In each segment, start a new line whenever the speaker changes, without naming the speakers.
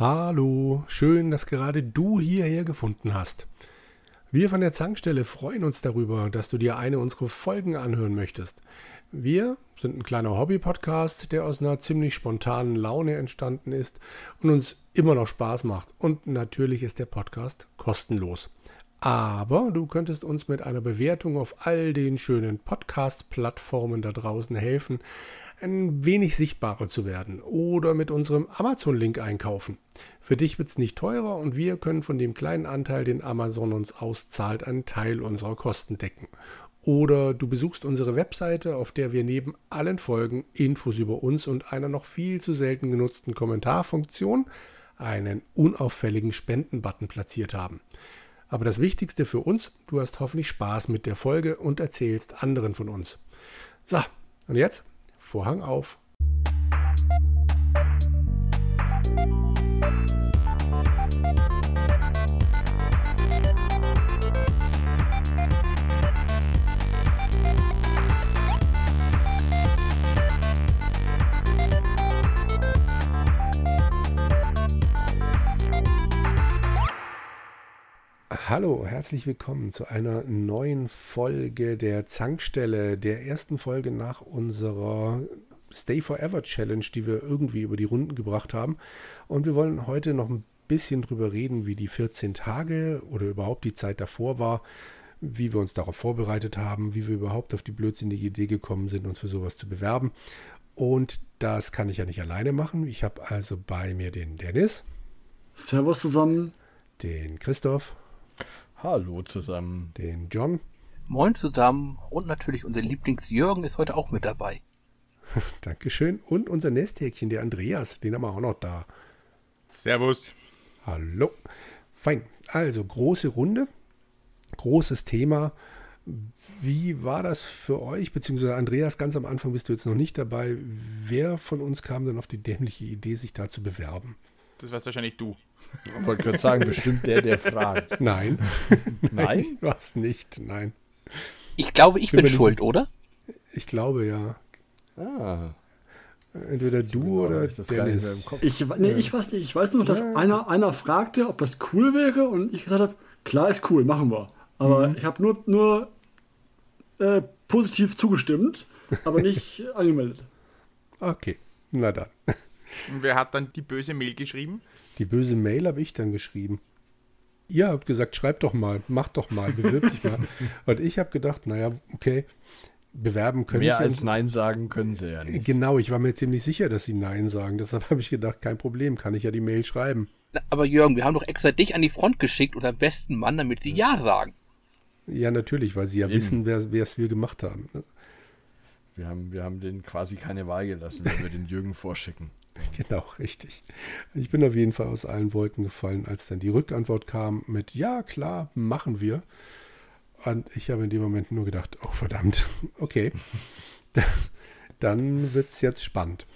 Hallo, schön, dass gerade du hierher gefunden hast. Wir von der Zankstelle freuen uns darüber, dass du dir eine unserer Folgen anhören möchtest. Wir sind ein kleiner Hobby-Podcast, der aus einer ziemlich spontanen Laune entstanden ist und uns immer noch Spaß macht. Und natürlich ist der Podcast kostenlos. Aber du könntest uns mit einer Bewertung auf all den schönen Podcast-Plattformen da draußen helfen, ein wenig sichtbarer zu werden oder mit unserem Amazon-Link einkaufen. Für dich wird es nicht teurer und wir können von dem kleinen Anteil, den Amazon uns auszahlt, einen Teil unserer Kosten decken. Oder du besuchst unsere Webseite, auf der wir neben allen Folgen Infos über uns und einer noch viel zu selten genutzten Kommentarfunktion einen unauffälligen Spenden-Button platziert haben. Aber das Wichtigste für uns, du hast hoffentlich Spaß mit der Folge und erzählst anderen von uns. So, und jetzt Vorhang auf. Hallo, herzlich willkommen zu einer neuen Folge der Zankstelle, der ersten Folge nach unserer Stay Forever Challenge, die wir irgendwie über die Runden gebracht haben. Und wir wollen heute noch ein bisschen drüber reden, wie die 14 Tage oder überhaupt die Zeit davor war, wie wir uns darauf vorbereitet haben, wie wir überhaupt auf die blödsinnige Idee gekommen sind, uns für sowas zu bewerben. Und das kann ich ja nicht alleine machen. Ich habe also bei mir den Dennis.
Servus zusammen.
Den Christoph.
Hallo zusammen.
Den John.
Moin zusammen. Und natürlich unser Lieblings-Jürgen ist heute auch mit dabei.
Dankeschön. Und unser Nesthäkchen, der Andreas, den haben wir auch noch da.
Servus.
Hallo. Fein. Also, große Runde, großes Thema. Wie war das für euch, beziehungsweise Andreas, ganz am Anfang bist du jetzt noch nicht dabei. Wer von uns kam denn auf die dämliche Idee, sich da zu bewerben?
Das warst wahrscheinlich du.
Ich wollte gerade sagen, bestimmt der, der fragt.
Nein.
Nein?
Ich war's nicht, nein.
Ich glaube, ich bin,
bin
schuld, oder?
Ich glaube ja.
Ah.
Entweder du oder
ich das gar nicht mehr im
Dennis.
Kopf.
Ich, nee, ich weiß nicht. Ich weiß nur noch, dass
Ja.
einer, einer fragte, ob das cool wäre und ich gesagt habe, klar ist cool, machen wir. Aber ich habe nur, nur äh, positiv zugestimmt, aber nicht angemeldet.
Okay, na dann.
Und wer hat dann die böse Mail geschrieben?
Die böse Mail habe ich dann geschrieben. Ihr habt gesagt, schreib doch mal, mach doch mal, bewirb dich mal. Und ich habe gedacht, naja, okay, bewerben können
Mehr
ich
als Nein sagen können sie ja nicht.
Genau, ich war mir ziemlich sicher, dass sie Nein sagen. Deshalb habe ich gedacht, kein Problem, kann ich ja die Mail schreiben.
Na, Aber Jürgen, wir haben doch extra dich an die Front geschickt, unseren besten Mann, damit sie Ja sagen.
Ja, natürlich, weil sie ja
Eben.
wissen, wer wer es wir gemacht haben.
Wir haben, wir haben denen quasi keine Wahl gelassen, wenn wir den Jürgen vorschicken.
Genau, richtig. Ich bin auf jeden Fall aus allen Wolken gefallen, als dann die Rückantwort kam mit Ja, klar, machen wir. Und ich habe in dem Moment nur gedacht, oh verdammt, okay. Dann wird es jetzt spannend.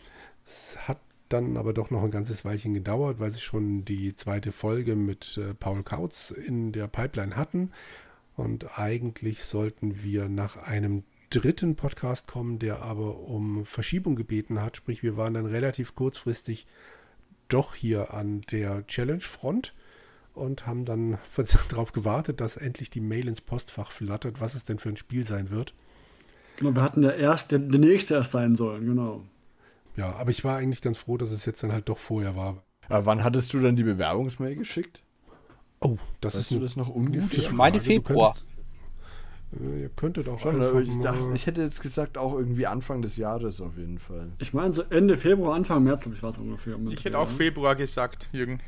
Es hat dann aber doch noch ein ganzes Weilchen gedauert, weil sie schon die zweite Folge mit äh, Paul Kautz in der Pipeline hatten. Und eigentlich sollten wir nach einem dritten Podcast kommen, der aber um Verschiebung gebeten hat. Sprich, wir waren dann relativ kurzfristig doch hier an der Challenge-Front und haben dann darauf gewartet, dass endlich die Mail ins Postfach flattert, was es denn für ein Spiel sein wird.
Genau, wir hatten ja erst, der, der nächste erst sein sollen, genau.
Ja, aber ich war eigentlich ganz froh, dass es jetzt dann halt doch vorher war.
Aber wann hattest du dann die Bewerbungsmail geschickt?
Oh, das
Weißt
ist
du das noch ungefähr?
Ich meine Februar.
Könntest, ihr könntet auch
Schon,
einfach
ich, dachte, ich hätte jetzt gesagt, auch irgendwie Anfang des Jahres auf jeden Fall.
Ich meine, so Ende Februar, Anfang März, glaube ich, war es ungefähr.
Ich hätte auch Februar gesagt, Jürgen.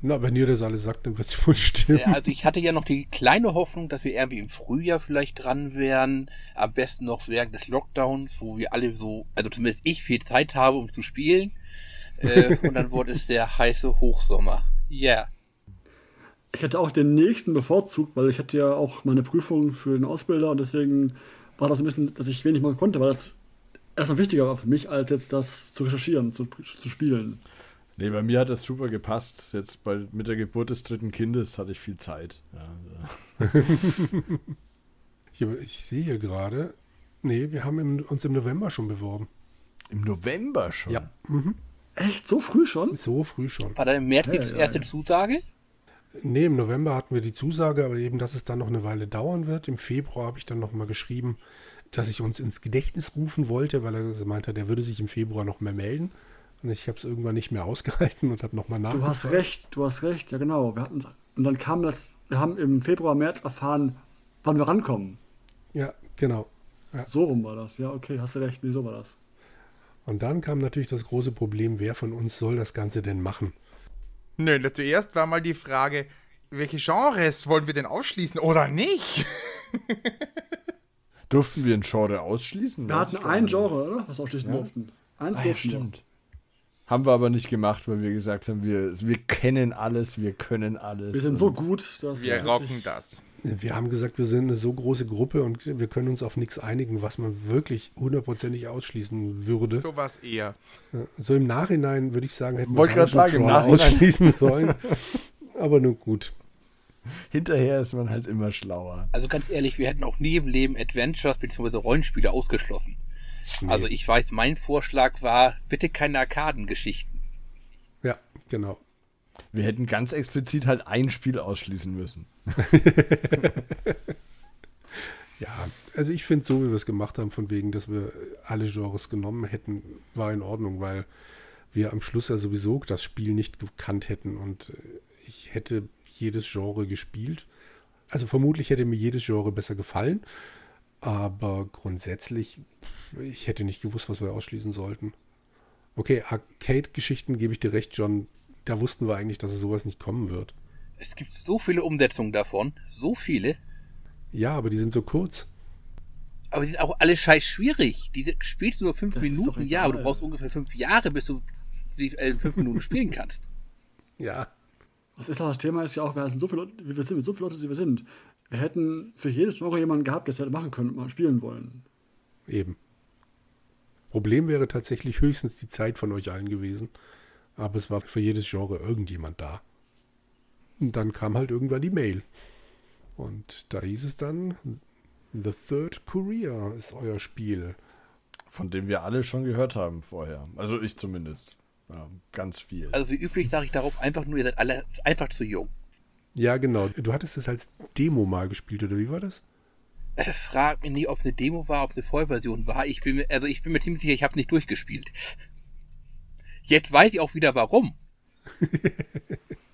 Na, wenn ihr das alles sagt, dann wird es wohl stimmen.
Ja, also ich hatte ja noch die kleine Hoffnung, dass wir irgendwie im Frühjahr vielleicht dran wären. Am besten noch während des Lockdowns, wo wir alle so, also zumindest ich viel Zeit habe, um zu spielen. Äh, und dann wurde es der heiße Hochsommer. Ja.
Ich hätte auch den nächsten bevorzugt, weil ich hatte ja auch meine Prüfung für den Ausbilder und deswegen war das ein bisschen, dass ich wenig machen konnte, weil das erstmal wichtiger war für mich, als jetzt das zu recherchieren, zu, zu spielen.
Nee, bei mir hat das super gepasst. Jetzt bei, mit der Geburt des dritten Kindes hatte ich viel Zeit. Ja, also.
Ich, ich sehe hier gerade, nee, wir haben im, uns im November schon beworben.
Im November schon?
Ja.
Echt? So früh schon?
So früh schon.
War da im März die
Ja, ja,
erste
ja.
Zusage?
Nee, im November hatten wir die Zusage, aber eben, dass es dann noch eine Weile dauern wird. Im Februar habe ich dann nochmal geschrieben, dass ich uns ins Gedächtnis rufen wollte, weil er meinte, der würde sich im Februar noch mehr melden. Und ich habe es irgendwann nicht mehr ausgehalten und habe nochmal
Du
nachgefragt.
hast recht, du hast recht, ja genau. Wir hatten, und dann kam das, wir haben im Februar, März erfahren, wann wir rankommen.
Ja, genau.
So rum war das, ja, okay, hast du recht, nee, so war das.
Und dann kam natürlich das große Problem, wer von uns soll das Ganze denn machen?
Nö, zuerst war mal die Frage, welche Genres wollen wir denn ausschließen oder nicht?
Durften wir ein Genre ausschließen?
Wir hatten ein. Genre, oder? Was wir ausschließen durften. Eins
Ah, ja,
durften
stimmt. Haben wir aber nicht gemacht, weil wir gesagt haben, wir, wir kennen alles, wir können alles.
Wir sind so gut, dass
Wir rocken das.
Wir haben gesagt, wir sind eine so große Gruppe und wir können uns auf nichts einigen, was man wirklich hundertprozentig ausschließen würde. So,
Sowas eher.
so im Nachhinein würde ich sagen, hätten
Wollte
wir
sagen, im
Crawler
Nachhinein.
ausschließen sollen. Aber nun gut.
Hinterher ist man halt immer schlauer.
Also ganz ehrlich, wir hätten auch nie im Leben Adventures bzw. Rollenspiele ausgeschlossen. Also ich weiß, mein Vorschlag war, bitte keine Arkadengeschichten.
Ja, genau.
Wir hätten ganz explizit halt ein Spiel ausschließen müssen.
Ja, also ich finde so, wie wir es gemacht haben, von wegen, dass wir alle Genres genommen hätten, war in Ordnung, weil wir am Schluss ja sowieso das Spiel nicht gekannt hätten und äh, ich hätte jedes Genre gespielt. Also vermutlich hätte mir jedes Genre besser gefallen, aber grundsätzlich, ich hätte nicht gewusst, was wir ausschließen sollten. Okay, Arcade-Geschichten gebe ich dir recht, John. Da wussten wir eigentlich, dass es sowas nicht kommen wird.
Es gibt so viele Umsetzungen davon, so viele,
Ja, aber die sind so kurz.
aber die sind auch alle scheiß schwierig. Die spielst du nur fünf
Das
Minuten, ja, aber du brauchst ungefähr fünf Jahre, bis du die äh, fünf Minuten spielen kannst.
Ja,
Was ist auch das Thema ist ja auch, wir sind so viele Leute, wie wir sind, so viele Leute, wie wir sind. Wir hätten für jedes Genre jemanden gehabt, der es hätte machen können und mal spielen wollen.
Eben. Problem wäre tatsächlich höchstens die Zeit von euch allen gewesen. Aber es war für jedes Genre irgendjemand da. Und dann kam halt irgendwann die Mail. Und da hieß es dann, The Third Courier ist euer Spiel.
Von dem wir alle schon gehört haben vorher. Also ich zumindest. Ja, ganz viel.
Also wie üblich sage ich darauf einfach nur, ihr seid alle einfach zu jung.
Ja, genau. Du hattest es als Demo mal gespielt, oder wie war das?
Äh, Frag mich nie, ob es eine Demo war, ob es eine Vollversion war. Ich bin mir, also ich bin mir ziemlich sicher, ich habe nicht durchgespielt. Jetzt weiß ich auch wieder warum.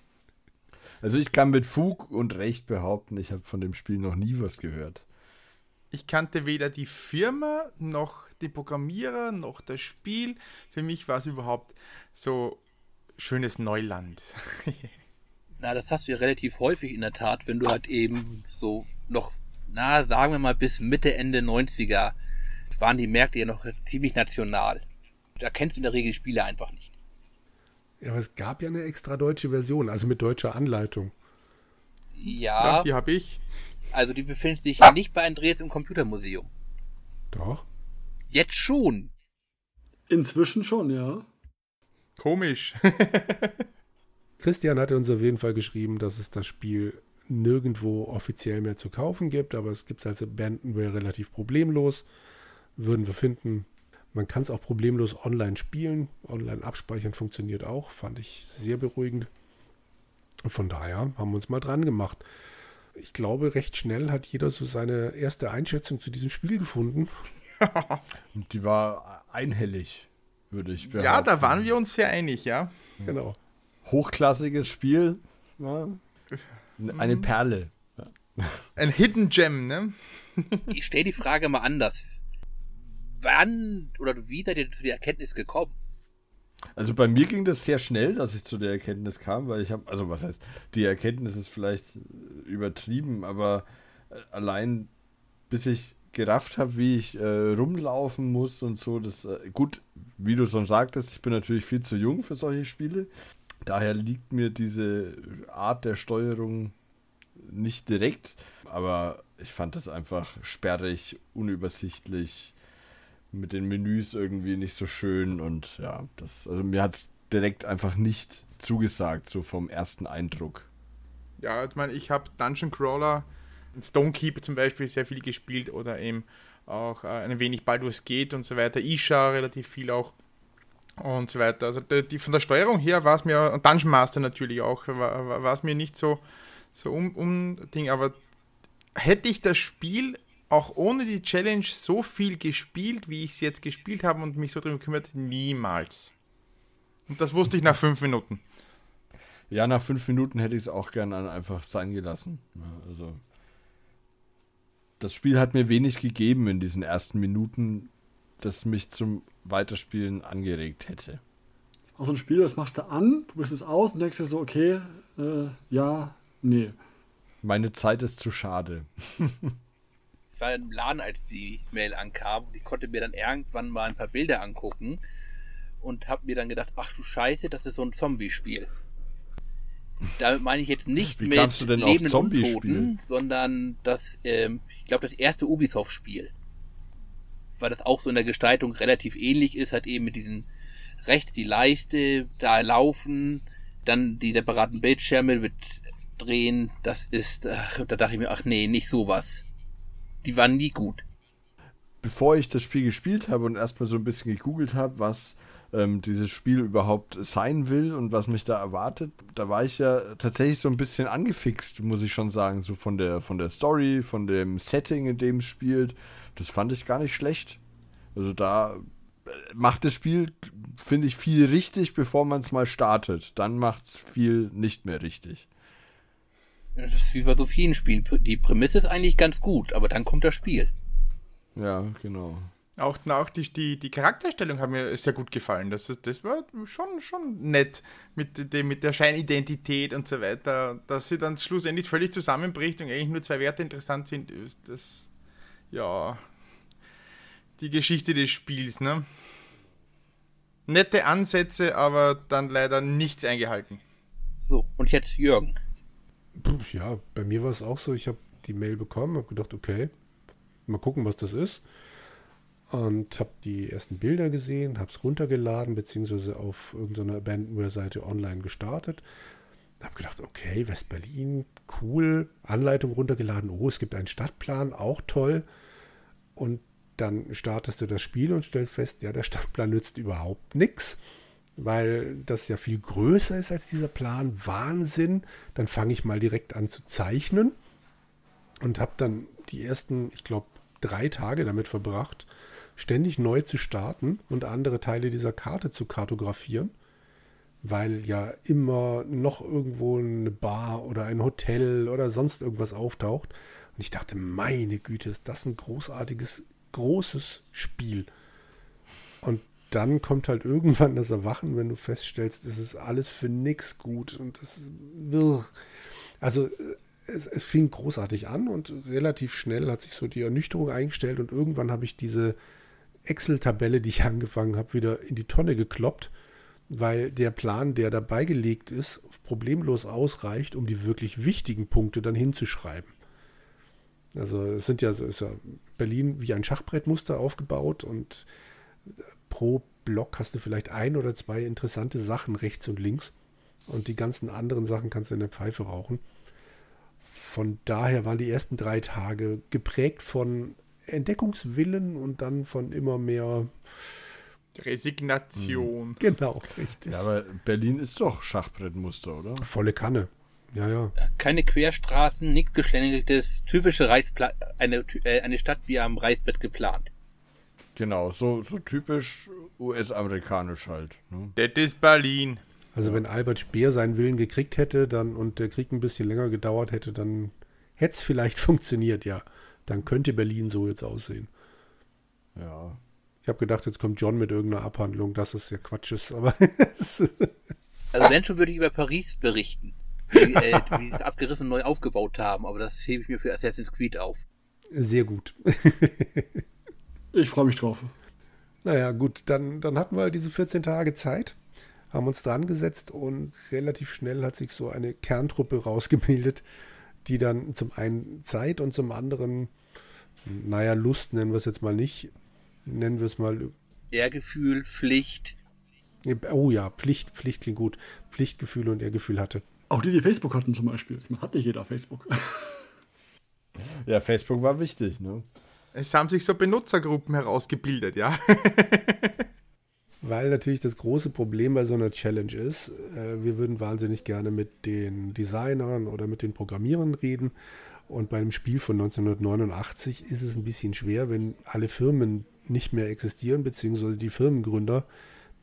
Also ich kann mit Fug und Recht behaupten, ich habe von dem Spiel noch nie was gehört.
Ich kannte weder die Firma noch die Programmierer noch das Spiel. Für mich war es überhaupt so schönes Neuland.
Na, das hast du ja relativ häufig in der Tat, wenn du halt eben so noch, na, sagen wir mal bis Mitte, Ende 90er waren die Märkte ja noch ziemlich national. Da kennst du in der Regel die Spiele einfach nicht.
Ja, aber es gab ja eine extra deutsche Version, also mit deutscher Anleitung.
Ja,
Ja, die habe ich.
also die befindet sich nicht bei Andreas im Computermuseum.
Doch.
Jetzt schon.
Inzwischen schon, ja.
Komisch.
Christian hatte uns auf jeden Fall geschrieben, dass es das Spiel nirgendwo offiziell mehr zu kaufen gibt, aber es gibt es als Abandonware relativ problemlos. Würden wir finden. Man kann es auch problemlos online spielen. Online abspeichern funktioniert auch. Fand ich sehr beruhigend. Und von daher haben wir uns mal dran gemacht. Ich glaube, recht schnell hat jeder so seine erste Einschätzung zu diesem Spiel gefunden.
Und die war einhellig, würde ich behaupten.
Ja, da waren wir uns sehr einig, ja.
Genau.
Hochklassiges Spiel. Ja. Eine Perle.
Ein Hidden Gem, ne?
Ich stelle die Frage mal anders. Wann oder wie seid zu der Erkenntnis gekommen?
Also bei mir ging das sehr schnell, dass ich zu der Erkenntnis kam, weil ich habe, also was heißt, die Erkenntnis ist vielleicht äh, übertrieben, aber äh, allein bis ich gerafft habe, wie ich äh, rumlaufen muss und so, das äh, gut, wie du schon sagtest, ich bin natürlich viel zu jung für solche Spiele. Daher liegt mir diese Art der Steuerung nicht direkt, aber ich fand es einfach sperrig, unübersichtlich, mit den Menüs irgendwie nicht so schön und ja, das, also mir hat es direkt einfach nicht zugesagt, so vom ersten Eindruck.
Ja, ich meine, ich habe Dungeon Crawler, Stonekeeper zum Beispiel sehr viel gespielt oder eben auch äh, ein wenig Baldur's Gate und so weiter. Isha relativ viel auch. und so weiter. Also die, die von der Steuerung her war es mir, und Dungeon Master natürlich auch, war, es mir nicht so, so um, um Ding, aber hätte ich das Spiel auch ohne die Challenge so viel gespielt, wie ich es jetzt gespielt habe und mich so darum gekümmert, niemals. Und das wusste ich nach fünf Minuten.
Ja, nach fünf Minuten hätte ich es auch gerne einfach sein gelassen. Also das Spiel hat mir wenig gegeben in diesen ersten Minuten, das mich zum Weiterspielen angeregt hätte.
Auch so ein Spiel, das machst du an, probierst es aus und denkst dir so, okay, äh, ja, nee.
Meine Zeit ist zu schade.
ich war im Laden, als die Mail ankam und ich konnte mir dann irgendwann mal ein paar Bilder angucken und habe mir dann gedacht, ach du Scheiße, das ist so ein Zombie-Spiel. Damit meine ich jetzt nicht
Wie
mit
lebenden
Untoten, sondern das, ähm, ich glaube, das erste Ubisoft-Spiel. Weil das auch so in der Gestaltung relativ ähnlich ist, hat eben mit diesen rechts die Leiste, da laufen, dann die separaten Bildschirme mit drehen, das ist, ach, da dachte ich mir, ach nee, nicht sowas. Die waren nie gut.
Bevor ich das Spiel gespielt habe und erstmal so ein bisschen gegoogelt habe, was ähm, dieses Spiel überhaupt sein will und was mich da erwartet, da war ich ja tatsächlich so ein bisschen angefixt, muss ich schon sagen, so von der, von der Story, von dem Setting, in dem es spielt. Das fand ich gar nicht schlecht. Also da äh, macht das Spiel, finde ich, viel richtig, bevor man es mal startet. Dann macht es viel nicht mehr richtig.
Das ist wie bei so vielen Spielen. Die Prämisse ist eigentlich ganz gut, aber dann kommt das Spiel.
Ja, genau.
Auch, auch die, die, die Charakterstellung hat mir sehr gut gefallen. Das, das war schon, schon nett mit, dem, mit der Scheinidentität und so weiter. Dass sie dann schlussendlich völlig zusammenbricht und eigentlich nur zwei Werte interessant sind, ist das, ja, die Geschichte des Spiels, ne? Nette Ansätze, aber dann leider nichts eingehalten.
So, und jetzt Jürgen.
Ja, bei mir war es auch so, ich habe die Mail bekommen, habe gedacht, okay, mal gucken, was das ist und habe die ersten Bilder gesehen, habe es runtergeladen, beziehungsweise auf irgendeiner Abandonware-Seite online gestartet. Habe gedacht, okay, West-Berlin, cool, Anleitung runtergeladen, oh, es gibt einen Stadtplan, auch toll. Und dann startest du das Spiel und stellst fest, ja, der Stadtplan nützt überhaupt nichts, weil das ja viel größer ist als dieser Plan. Wahnsinn. Dann fange ich mal direkt an zu zeichnen und habe dann die ersten, ich glaube, drei Tage damit verbracht, ständig neu zu starten und andere Teile dieser Karte zu kartografieren, weil ja immer noch irgendwo eine Bar oder ein Hotel oder sonst irgendwas auftaucht. Und ich dachte, meine Güte, ist das ein großartiges, großes Spiel. Und dann kommt halt irgendwann das Erwachen, wenn du feststellst, es ist alles für nix gut und das also es, es, fing großartig an und relativ schnell hat sich so die Ernüchterung eingestellt und irgendwann habe ich diese Excel-Tabelle, die ich angefangen habe, wieder in die Tonne gekloppt, weil der Plan, der dabei gelegt ist, problemlos ausreicht, um die wirklich wichtigen Punkte dann hinzuschreiben. Also es sind ja, ist ja Berlin wie ein Schachbrettmuster aufgebaut und pro Block hast du vielleicht ein oder zwei interessante Sachen rechts und links und die ganzen anderen Sachen kannst du in der Pfeife rauchen. Von daher waren die ersten drei Tage geprägt von Entdeckungswillen und dann von immer mehr
Resignation.
Mhm. Genau,
richtig. Ja, aber Berlin ist doch Schachbrettmuster, oder?
Volle Kanne. Ja, ja.
Keine Querstraßen, nichts geschlängeltes, typische Reispla eine, äh, eine Stadt wie am Reißbett geplant.
Genau, so, so typisch US-amerikanisch halt.
Ne? Das ist Berlin.
Also wenn Albert Speer seinen Willen gekriegt hätte dann und der Krieg ein bisschen länger gedauert hätte, dann hätte es vielleicht funktioniert, ja dann könnte Berlin so jetzt aussehen.
Ja.
Ich habe gedacht, jetzt kommt John mit irgendeiner Abhandlung, dass es ja Quatsch ist, aber.
also, wenn schon, würde ich über Paris berichten. Die, äh, die abgerissen neu aufgebaut haben, aber das hebe ich mir für Assassin's Creed auf.
Sehr gut.
Ich freue mich drauf.
Naja, gut, dann, dann hatten wir halt diese 14 Tage Zeit, haben uns dran gesetzt und relativ schnell hat sich so eine Kerntruppe rausgebildet, die dann zum einen Zeit und zum anderen, naja, Lust nennen wir es jetzt mal nicht, nennen wir es mal.
Ehrgefühl, Pflicht.
Oh ja, Pflicht, Pflicht klingt gut. Pflichtgefühl und Ehrgefühl hatte.
Auch die, die Facebook hatten zum Beispiel. Hat nicht jeder Facebook.
Ja, Facebook war wichtig, ne?
Es haben sich so Benutzergruppen herausgebildet, ja.
weil natürlich das große Problem bei so einer Challenge ist, äh, wir würden wahnsinnig gerne mit den Designern oder mit den Programmierern reden. Und bei einem Spiel von 1989 ist es ein bisschen schwer, wenn alle Firmen nicht mehr existieren, beziehungsweise die Firmengründer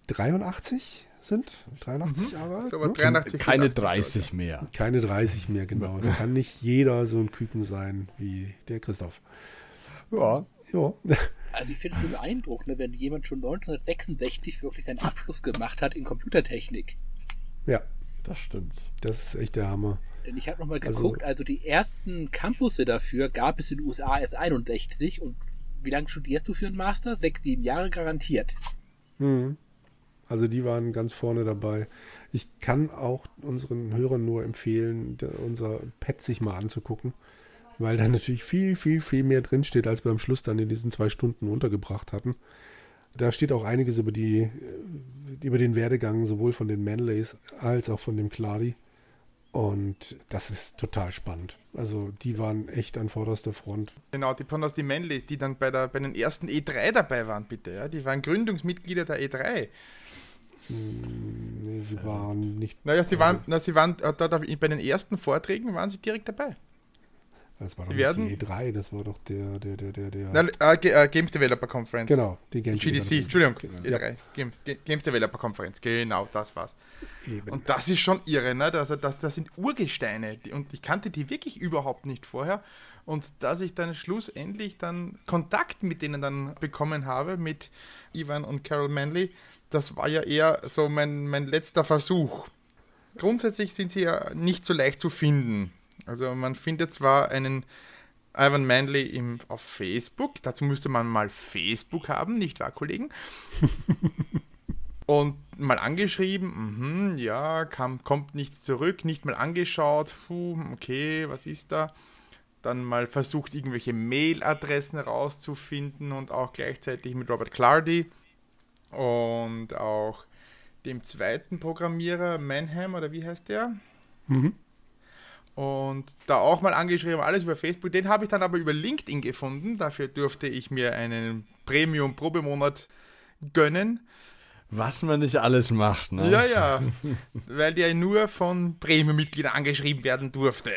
83 sind, 83 Jahre alt.
Aber
ne?
83,
Keine
84
30 mehr.
Keine 30 mehr, genau. Es kann nicht jeder so ein Küken sein wie der Christoph.
Ja.
Ja,
Also ich finde es so beeindruckend, ne, wenn jemand schon 1966 wirklich seinen Abschluss gemacht hat in Computertechnik.
ja,
Das stimmt.
das ist echt der Hammer.
Denn ich habe nochmal
Also-
geguckt, also, die ersten Campusse dafür gab es in den USA erst 61 und wie lange studierst du für einen Master? Sechs, sieben Jahre garantiert.
Mhm. Also die waren ganz vorne dabei. Ich kann auch unseren Hörern nur empfehlen, unser Pad sich mal anzugucken, weil da natürlich viel, viel, viel mehr drinsteht, als wir am Schluss dann in diesen zwei Stunden untergebracht hatten. Da steht auch einiges über die, äh, über den Werdegang sowohl von den Manleys als auch von dem Clary. Und das ist total spannend. Also die waren echt an vorderster Front.
Genau, die von aus die Manleys, die dann bei, der, bei den ersten E3 dabei waren, bitte. Ja? Die waren Gründungsmitglieder der E3.
Nee, sie waren nicht.
Naja, sie waren, na, sie waren äh, da, da, bei den ersten Vorträgen waren sie direkt dabei.
Das war doch
werden-
die E3, das war doch der, der, der, der, der.
Na, äh, äh, Games Developer Conference.
Genau, die Games
GDC,
Developer-
Entschuldigung,
Genau.
E3. Games, Ge- Games Developer Conference, genau, das war's.
Eben.
Und das ist schon irre, ne? Also das, das sind Urgesteine und ich kannte die wirklich überhaupt nicht vorher. Und dass ich dann schlussendlich dann Kontakt mit denen dann bekommen habe, mit Ivan und Carol Manley, das war ja eher so mein, mein letzter Versuch. Grundsätzlich sind sie ja nicht so leicht zu finden. Also man findet zwar einen Ivan Manley im, auf Facebook, dazu müsste man mal Facebook haben, nicht wahr, Kollegen? Und mal angeschrieben, mhm, ja, kam, kommt nichts zurück, nicht mal angeschaut, puh, okay, was ist da? Dann mal versucht, irgendwelche Mailadressen rauszufinden und auch gleichzeitig mit Robert Clardy und auch dem zweiten Programmierer, Manham, oder wie heißt der?
Mhm.
Und da auch mal angeschrieben, alles über Facebook. Den habe ich dann aber über LinkedIn gefunden. Dafür durfte ich mir einen Premium-Probemonat gönnen.
Was man nicht alles macht, ne?
Ja, ja, weil der nur von Premium-Mitgliedern angeschrieben werden durfte.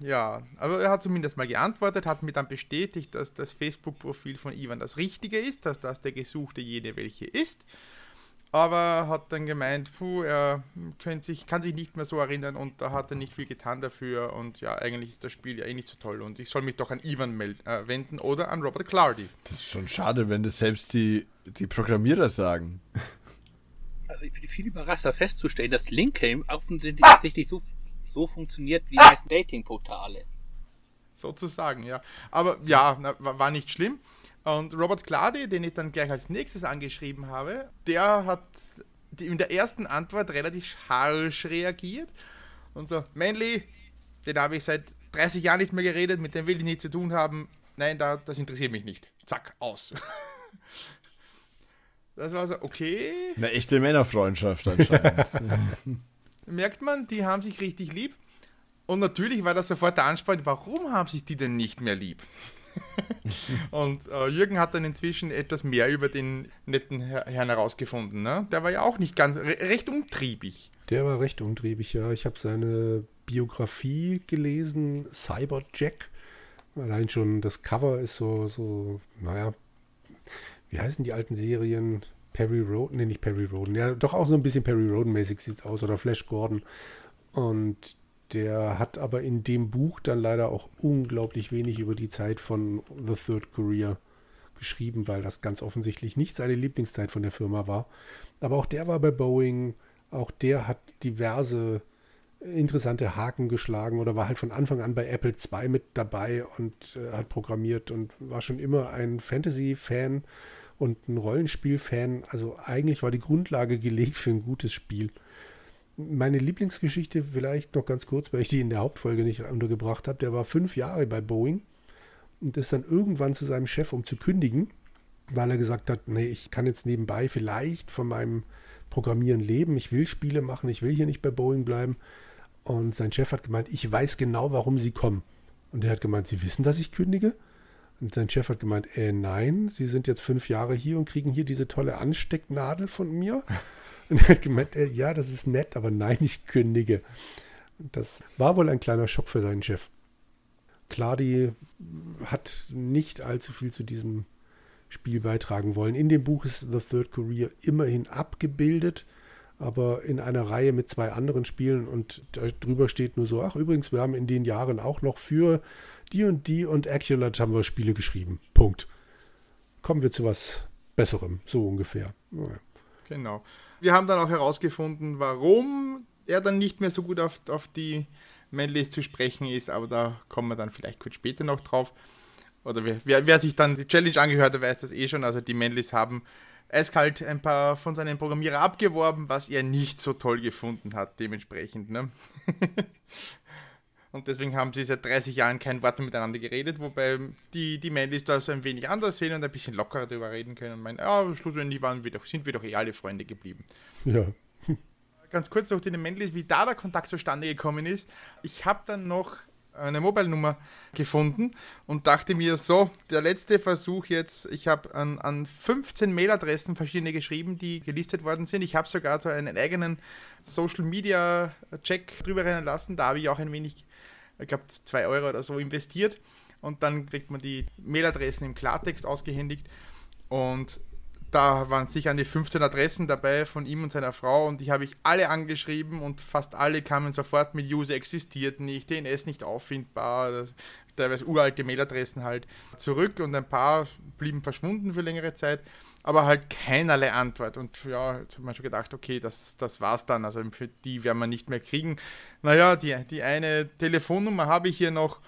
Ja, aber er hat zumindest mal geantwortet, hat mir dann bestätigt, dass das Facebook-Profil von Ivan das richtige ist, dass das der gesuchte jene welche ist. Aber hat dann gemeint, puh, er sich, kann sich nicht mehr so erinnern und da hat er nicht viel getan dafür und ja, eigentlich ist das Spiel ja eh nicht so toll und ich soll mich doch an Ivan mel- äh, wenden oder an Robert Clardy.
Das ist schon schade, wenn das selbst die, die Programmierer sagen.
Also ich bin viel überrascht, da festzustellen, dass Linkame offensichtlich so, so funktioniert wie die meisten Dating-Portale.
sozusagen, ja. Aber ja, war nicht schlimm. Und Robert Clady, den ich dann gleich als nächstes angeschrieben habe, der hat in der ersten Antwort relativ harsch reagiert und so, Manly, den habe ich seit 30 Jahren nicht mehr geredet, mit dem will ich nichts zu tun haben. Nein, da, das interessiert mich nicht. Zack, aus. Das war so, okay.
Eine echte Männerfreundschaft anscheinend.
merkt man, die haben sich richtig lieb. Und natürlich war das sofort der Ansporn, warum haben sich die denn nicht mehr lieb? und äh, Jürgen hat dann inzwischen etwas mehr über den netten Herr, Herrn herausgefunden. Ne? Der war ja auch nicht ganz, re recht umtriebig.
Der war recht umtriebig, ja. Ich habe seine Biografie gelesen, Cyberjack. Allein schon das Cover ist so, so, naja, wie heißen die alten Serien? Perry Roden, nee, nicht Perry Roden. Ja, doch auch so ein bisschen Perry Roden-mäßig sieht aus oder Flash Gordon. Und der hat aber in dem Buch dann leider auch unglaublich wenig über die Zeit von The Third Career geschrieben, weil das ganz offensichtlich nicht seine Lieblingszeit von der Firma war. Aber auch der war bei Boeing, auch der hat diverse interessante Haken geschlagen oder war halt von Anfang an bei Apple II mit dabei und äh, hat programmiert und war schon immer ein Fantasy-Fan und ein Rollenspiel-Fan. Also eigentlich war die Grundlage gelegt für ein gutes Spiel. Meine Lieblingsgeschichte vielleicht noch ganz kurz, weil ich die in der Hauptfolge nicht untergebracht habe. Der war fünf Jahre bei Boeing und ist dann irgendwann zu seinem Chef, um zu kündigen, weil er gesagt hat, nee, ich kann jetzt nebenbei vielleicht von meinem Programmieren leben, ich will Spiele machen, ich will hier nicht bei Boeing bleiben. Und sein Chef hat gemeint, ich weiß genau, warum Sie kommen. Und er hat gemeint, Sie wissen, dass ich kündige? Und sein Chef hat gemeint, äh, nein, Sie sind jetzt fünf Jahre hier und kriegen hier diese tolle Anstecknadel von mir. Und er hat gemeint, äh, ja, das ist nett, aber nein, ich kündige. Das war wohl ein kleiner Schock für seinen Chef. Cladi hat nicht allzu viel zu diesem Spiel beitragen wollen. In dem Buch ist The Third Career immerhin abgebildet, aber in einer Reihe mit zwei anderen Spielen und darüber steht nur so, ach übrigens, wir haben in den Jahren auch noch für die und die und Aculat haben wir Spiele geschrieben. Punkt. Kommen wir zu was Besserem, so ungefähr. Naja.
Genau. Wir haben dann auch herausgefunden, warum er dann nicht mehr so gut auf, auf die Manlys zu sprechen ist, aber da kommen wir dann vielleicht kurz später noch drauf. Oder wer, wer, wer sich dann die Challenge angehört hat, weiß das eh schon. Also die Manlys haben eiskalt ein paar von seinen Programmierer abgeworben, was er nicht so toll gefunden hat, dementsprechend. Ne? Und deswegen haben sie seit 30 Jahren kein Wort miteinander geredet, wobei die, die Manlys das ein wenig anders sehen und ein bisschen lockerer darüber reden können und meinen, ja, schlussendlich waren wir doch, sind wir doch eh alle Freunde geblieben.
Ja.
Ganz kurz noch zu den Manlys, wie da der Kontakt zustande gekommen ist. Ich habe dann noch eine Mobile-Nummer gefunden und dachte mir, so, der letzte Versuch jetzt, ich habe an, an 15 Mailadressen verschiedene geschrieben, die gelistet worden sind. Ich habe sogar so einen eigenen Social-Media-Check drüber rennen lassen. Da habe ich auch ein wenig, ich glaube, 2 Euro oder so investiert. Und dann kriegt man die Mailadressen im Klartext ausgehändigt. Und da waren sicher an die 15 Adressen dabei von ihm und seiner Frau und die habe ich alle angeschrieben und fast alle kamen sofort mit User existiert nicht, DNS nicht auffindbar, teilweise uralte Mailadressen halt zurück und ein paar blieben verschwunden für längere Zeit, aber halt keinerlei Antwort und ja, jetzt hat man schon gedacht, okay, das, das war's dann, also für die werden wir nicht mehr kriegen. Naja, die, die eine Telefonnummer habe ich hier noch,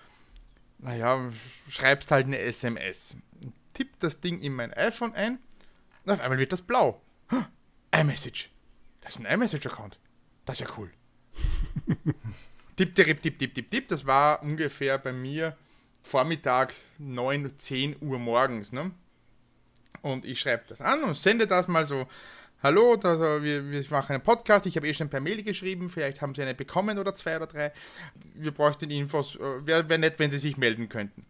naja, schreibst halt eine SMS, tippt das Ding in mein iPhone ein und auf einmal wird das blau. iMessage. Das ist ein iMessage-Account. Das ist ja cool. tipp, tipp, tipp, tipp, tipp, tipp. Das war ungefähr bei mir vormittags 9, 10 Uhr morgens. Ne? Und ich schreibe das an und sende das mal so. Hallo, also wir, wir machen einen Podcast. Ich habe eh schon per Mail geschrieben. Vielleicht haben Sie eine bekommen oder zwei oder drei. Wir bräuchten Infos. Wäre wär nett, wenn Sie sich melden könnten.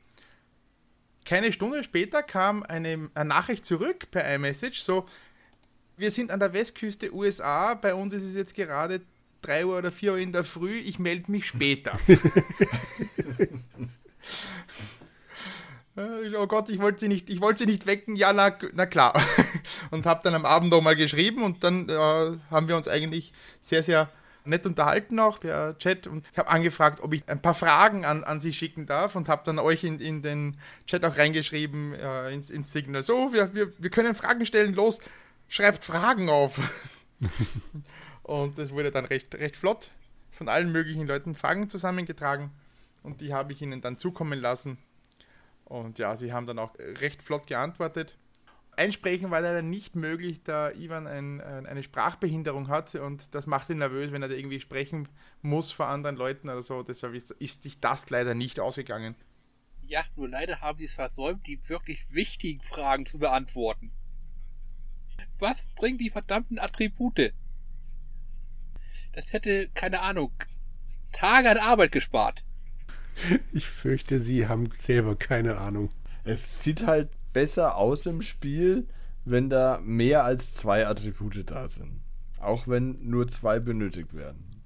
Keine Stunde später kam eine, eine Nachricht zurück per iMessage, so, wir sind an der Westküste USA, bei uns ist es jetzt gerade 3 Uhr oder 4 Uhr in der Früh, ich melde mich später. oh Gott, ich wollte sie nicht, ich wollte sie nicht wecken. Ja, na, na klar. Und habe dann am Abend nochmal geschrieben und dann äh, haben wir uns eigentlich sehr, sehr nett unterhalten auch per Chat und ich habe angefragt, ob ich ein paar Fragen an, an Sie schicken darf und habe dann euch in, in den Chat auch reingeschrieben, äh, ins, ins Signal. So, wir, wir, wir können Fragen stellen, los, schreibt Fragen auf. und das wurde dann recht, recht flott von allen möglichen Leuten Fragen zusammengetragen und die habe ich ihnen dann zukommen lassen. Und ja, sie haben dann auch recht flott geantwortet. Einsprechen war leider nicht möglich, da Ivan ein, eine Sprachbehinderung hat und das macht ihn nervös, wenn er da irgendwie sprechen muss vor anderen Leuten oder so. Deshalb ist, ist sich das leider nicht ausgegangen.
Ja, nur leider haben sie es versäumt, die wirklich wichtigen Fragen zu beantworten. Was bringen die verdammten Attribute? Das hätte, keine Ahnung, Tage an Arbeit gespart.
Ich fürchte, sie haben selber keine Ahnung.
Es sieht halt besser aus im Spiel, wenn da mehr als zwei Attribute da sind. Auch wenn nur zwei benötigt werden.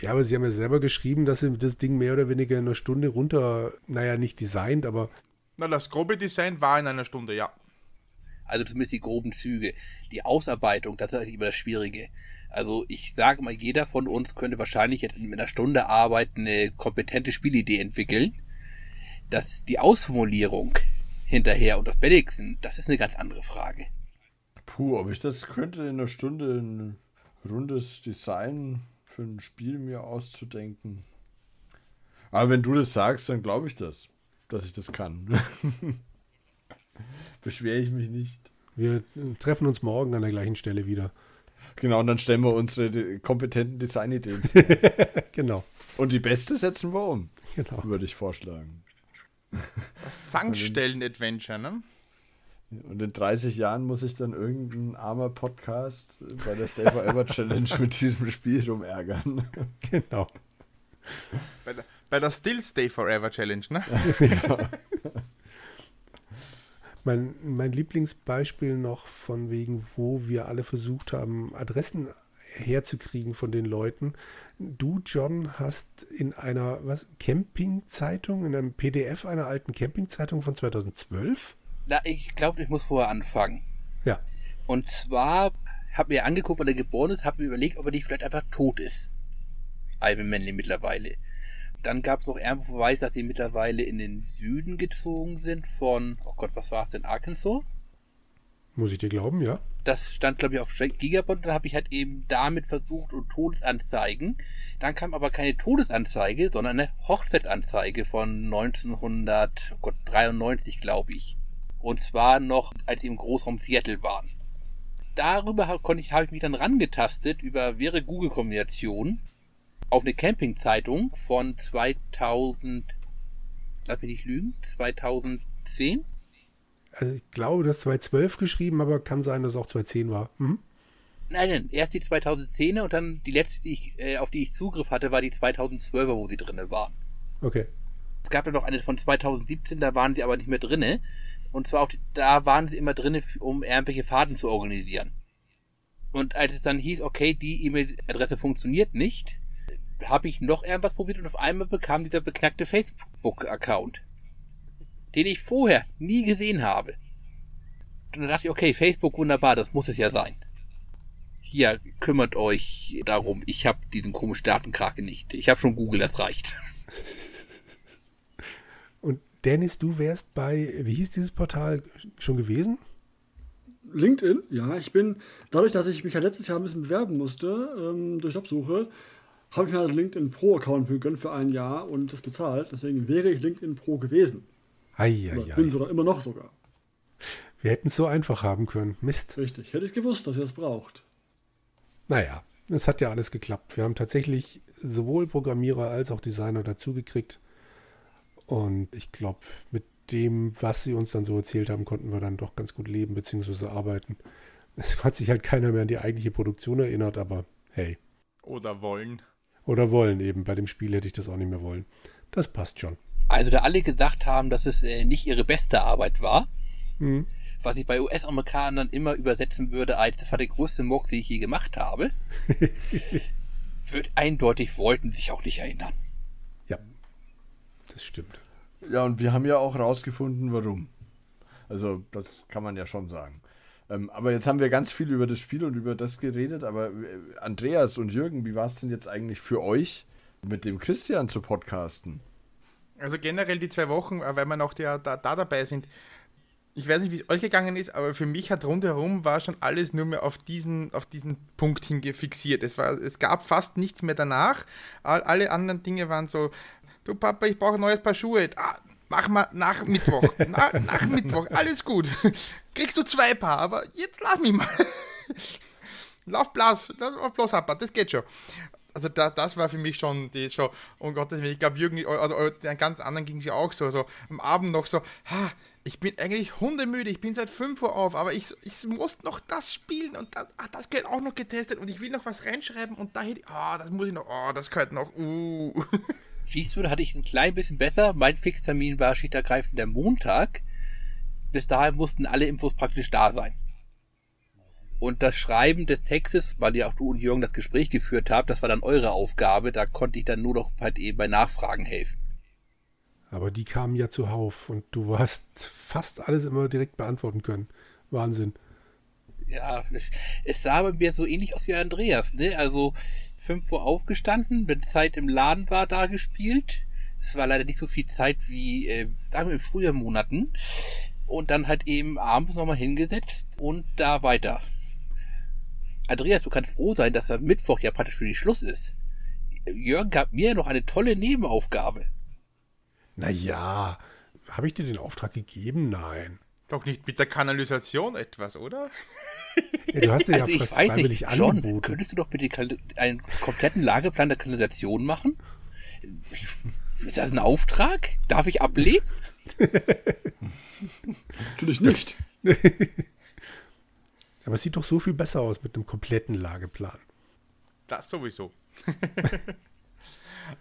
Ja, aber sie haben ja selber geschrieben, dass sie das Ding mehr oder weniger in einer Stunde runter, naja, nicht designt, aber.
Na, das grobe Design war in einer Stunde, ja.
Also zumindest die groben Züge. Die Ausarbeitung, das ist halt immer das Schwierige. Also ich sage mal, jeder von uns könnte wahrscheinlich jetzt in einer Stunde Arbeit eine kompetente Spielidee entwickeln. Dass die Ausformulierung hinterher und das Bennigsen, das ist eine ganz andere Frage.
Puh, ob ich das könnte in einer Stunde ein rundes Design für ein Spiel mir auszudenken. Aber wenn du das sagst, dann glaube ich das, dass ich das kann. Beschwere ich mich nicht.
Wir treffen uns morgen an der gleichen Stelle wieder.
Genau, und dann stellen wir unsere kompetenten Designideen.
genau.
Und die beste setzen wir um.
Genau.
Würde ich vorschlagen.
Das Zankstellen-Adventure, ne?
Und in 30 Jahren muss ich dann irgendein armer Podcast bei der Stay Forever Challenge mit diesem Spiel rumärgern.
Genau.
Bei der, bei der Still Stay Forever Challenge, ne?
Mein, mein Lieblingsbeispiel noch von wegen, wo wir alle versucht haben, Adressen herzukriegen von den Leuten. Du, John, hast in einer was Campingzeitung, in einem PDF einer alten Campingzeitung von 2012?
Na, ich glaube, ich muss vorher anfangen.
Ja.
Und zwar habe mir angeguckt, wann er geboren ist, habe mir überlegt, ob er nicht vielleicht einfach tot ist. Ivan Manley mittlerweile. Dann gab es noch irgendwo Verweis, dass sie mittlerweile in den Süden gezogen sind von, oh Gott, was war es denn, Arkansas?
Muss ich dir glauben, ja.
Das stand, glaube ich, auf Gigabot. Dann habe ich halt eben damit versucht und Todesanzeigen. Dann kam aber keine Todesanzeige, sondern eine Hochzeitanzeige von 1993, glaube ich. Und zwar noch, als sie im Großraum Seattle waren. Darüber habe ich, hab ich mich dann rangetastet, über wäre Google-Kombination, auf eine Campingzeitung von 2000, lass mich nicht lügen, 2010?
Also ich glaube, das 2012 geschrieben, aber kann sein, dass es auch 2010 war. Mhm.
Nein, nein, erst die 2010er und dann die letzte, die ich, äh, auf die ich Zugriff hatte, war die 2012er, wo sie drinne waren.
Okay.
Es gab ja noch eine von 2017, da waren sie aber nicht mehr drinne. Und zwar auch, die, da waren sie immer drinne, um irgendwelche Fahrten zu organisieren. Und als es dann hieß, okay, die E-Mail-Adresse funktioniert nicht, habe ich noch irgendwas probiert und auf einmal bekam dieser beknackte Facebook-Account, den ich vorher nie gesehen habe. Und dann dachte ich, okay, Facebook wunderbar, das muss es ja sein. Hier, kümmert euch darum, ich habe diesen komischen Datenkrake nicht. Ich habe schon Google, das reicht.
Und Dennis, du wärst bei, wie hieß dieses Portal schon gewesen?
LinkedIn, ja, ich bin, dadurch, dass ich mich ja letztes Jahr ein bisschen bewerben musste, ähm, durch Jobsuche, habe ich mir einen LinkedIn Pro-Account gegönnt für ein Jahr und das bezahlt. Deswegen wäre ich LinkedIn Pro gewesen.
Ei, ei,
Oder bin sogar immer noch sogar.
Wir hätten es so einfach haben können. Mist.
Richtig. Hätte ich gewusst, dass ihr es braucht.
Naja, es hat ja alles geklappt. Wir haben tatsächlich sowohl Programmierer als auch Designer dazugekriegt. Und ich glaube, mit dem, was sie uns dann so erzählt haben, konnten wir dann doch ganz gut leben bzw. arbeiten. Es hat sich halt keiner mehr an die eigentliche Produktion erinnert, aber hey.
Oder wollen.
Oder wollen eben. Bei dem Spiel hätte ich das auch nicht mehr wollen. Das passt schon.
Also da alle gesagt haben, dass es äh, nicht ihre beste Arbeit war,
Mhm.
was ich bei US-Amerikanern immer übersetzen würde, als das war der größte Mock, den ich je gemacht habe, wird eindeutig wollten sich auch nicht erinnern.
Ja, das stimmt.
Ja, und wir haben ja auch rausgefunden, warum. Also, das kann man ja schon sagen. Ähm, aber jetzt haben wir ganz viel über das Spiel und über das geredet. Aber äh, Andreas und Jürgen, wie war es denn jetzt eigentlich für euch, mit dem Christian zu podcasten?
Also generell die zwei Wochen, äh, weil wir noch da, da, da dabei sind. Ich weiß nicht, wie es euch gegangen ist, aber für mich hat rundherum war schon alles nur mehr auf diesen, auf diesen Punkt hingefixiert. Es, es gab fast nichts mehr danach. All, alle anderen Dinge waren so, du Papa, ich brauche ein neues Paar Schuhe. Ah, mach mal nach Mittwoch. Na, nach Mittwoch, alles gut. Kriegst du zwei Paar, aber jetzt lass mich mal. Lauf bloß, lauf bloß, Papa, das geht schon. Also da, das war für mich schon die schon, um Gottes Willen, ich glaube Jürgen, also den ganz anderen ging es ja auch so, so am Abend noch so, ha, ich bin eigentlich hundemüde, ich bin seit 5 Uhr auf, aber ich, ich muss noch das spielen und das, ah, das gehört auch noch getestet und ich will noch was reinschreiben und da hätte ich, ah, das muss ich noch, oh, das gehört noch, uh.
Siehst du, da hatte ich ein klein bisschen besser. Mein Fixtermin war schickergreifend der Montag. Bis dahin mussten alle Infos praktisch da sein. Und das Schreiben des Textes, weil ja auch du und Jürgen das Gespräch geführt habt, das war dann eure Aufgabe. Da konnte ich dann nur noch halt eben bei Nachfragen helfen.
Aber die kamen ja zuhauf und du hast fast alles immer direkt beantworten können. Wahnsinn.
Ja, es sah bei mir so ähnlich aus wie Andreas, ne? Also 5 Uhr aufgestanden, wenn Zeit im Laden war, da gespielt. Es war leider nicht so viel Zeit wie, äh, sagen wir, in früheren Monaten. Und dann halt eben abends nochmal hingesetzt und da weiter. Andreas, du kannst froh sein, dass der Mittwoch ja praktisch für dich Schluss ist. Jörn gab mir noch eine tolle Nebenaufgabe.
Naja, habe ich dir den Auftrag gegeben? Nein.
Doch nicht mit der Kanalisation etwas, oder?
Ja, du hast dir
Also
ja
ich
fast
weiß
freiwillig
nicht, John,
angeboten.
könntest du doch bitte einen kompletten Lageplan der Kanalisation machen? Ist das ein Auftrag? Darf ich ablehnen?
Natürlich nicht.
Aber es sieht doch so viel besser aus mit einem kompletten Lageplan.
Das sowieso.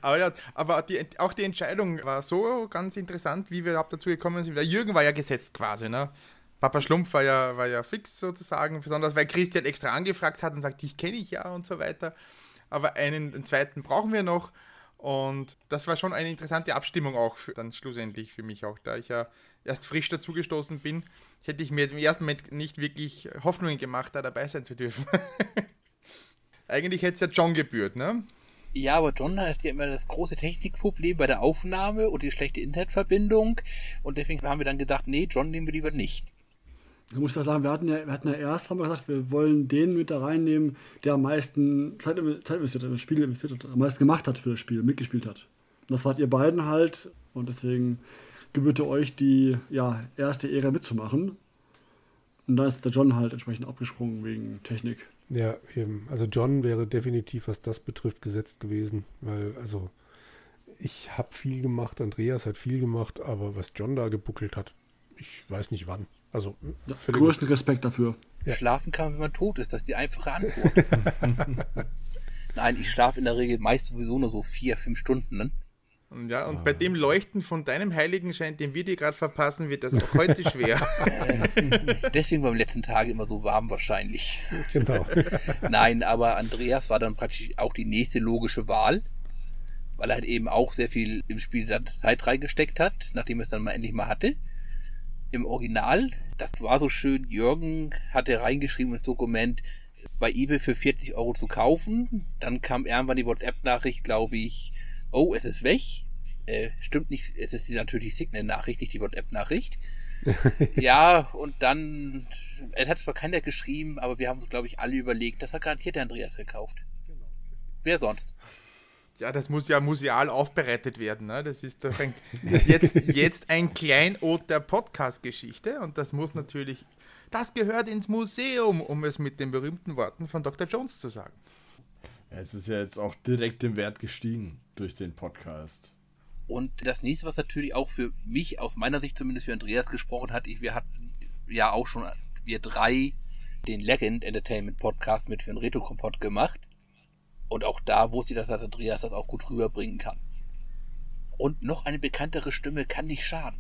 Aber ja, aber die, auch die Entscheidung war so ganz interessant, wie wir überhaupt dazu gekommen sind. Der Jürgen war ja gesetzt quasi, ne? Papa Schlumpf war ja, war ja fix sozusagen, besonders weil Christian extra angefragt hat und sagt, dich kenne ich ja und so weiter. Aber einen, einen zweiten brauchen wir noch. Und das war schon eine interessante Abstimmung auch für, dann schlussendlich für mich auch, da ich ja erst frisch dazugestoßen bin, hätte ich mir im ersten Moment nicht wirklich Hoffnungen gemacht, da dabei sein zu dürfen. Eigentlich hätte es ja John gebührt, ne?
Ja, aber John hat ja immer das große Technikproblem bei der Aufnahme und die schlechte Internetverbindung. Und deswegen haben wir dann gedacht, nee, John nehmen wir lieber nicht.
Ich muss da sagen, wir hatten ja, wir hatten ja erst haben wir gesagt, wir wollen den mit da reinnehmen, der am meisten Zeit, Zeit investiert hat, das Spiel investiert hat, am meisten gemacht hat für das Spiel, mitgespielt hat. Und das wart ihr beiden halt und deswegen gebührte euch die ja, erste Ehre mitzumachen. Und da ist der John halt entsprechend abgesprungen wegen Technik.
Ja, eben. Also John wäre definitiv, was das betrifft, gesetzt gewesen, weil also ich habe viel gemacht, Andreas hat viel gemacht, aber was John da gebuckelt hat, ich weiß nicht wann. Also
ja, größten Respekt dafür.
Ja. Schlafen kann man, wenn man tot ist, das ist die einfache Antwort. Nein, ich schlafe in der Regel meist sowieso nur so vier, fünf Stunden. Ne?
Und ja, und ah. bei dem Leuchten von deinem Heiligenschein, den wir dir gerade verpassen, wird das auch heute schwer.
Deswegen beim letzten Tag immer so warm wahrscheinlich. Genau. Nein, aber Andreas war dann praktisch auch die nächste logische Wahl, weil er halt eben auch sehr viel im Spiel dann Zeit reingesteckt hat, nachdem er es dann mal endlich mal hatte. Im Original, das war so schön, Jürgen hatte reingeschrieben ins Dokument, bei eBay für 40 Euro zu kaufen. Dann kam irgendwann die WhatsApp-Nachricht, glaube ich, oh, es ist weg. Äh, stimmt nicht, es ist die natürlich Signal-Nachricht, nicht die WhatsApp-Nachricht. ja, und dann, es hat zwar keiner geschrieben, aber wir haben uns, glaube ich, alle überlegt, das hat garantiert der Andreas gekauft. Genau. Wer sonst?
Ja, das muss ja museal aufbereitet werden. Ne? Das ist doch ein, jetzt, jetzt ein Kleinod der Podcast-Geschichte und das muss natürlich, das gehört ins Museum, um es mit den berühmten Worten von Dr. Jones zu sagen.
Ja, es ist ja jetzt auch direkt im Wert gestiegen durch den Podcast.
Und das nächste, was natürlich auch für mich, aus meiner Sicht zumindest für Andreas gesprochen hat, ich, wir hatten ja auch schon, wir drei, den Legend Entertainment Podcast mit für den Retro-Kompott gemacht. Und auch da wusste ich, dass Andreas das auch gut rüberbringen kann. Und noch eine bekanntere Stimme kann nicht schaden.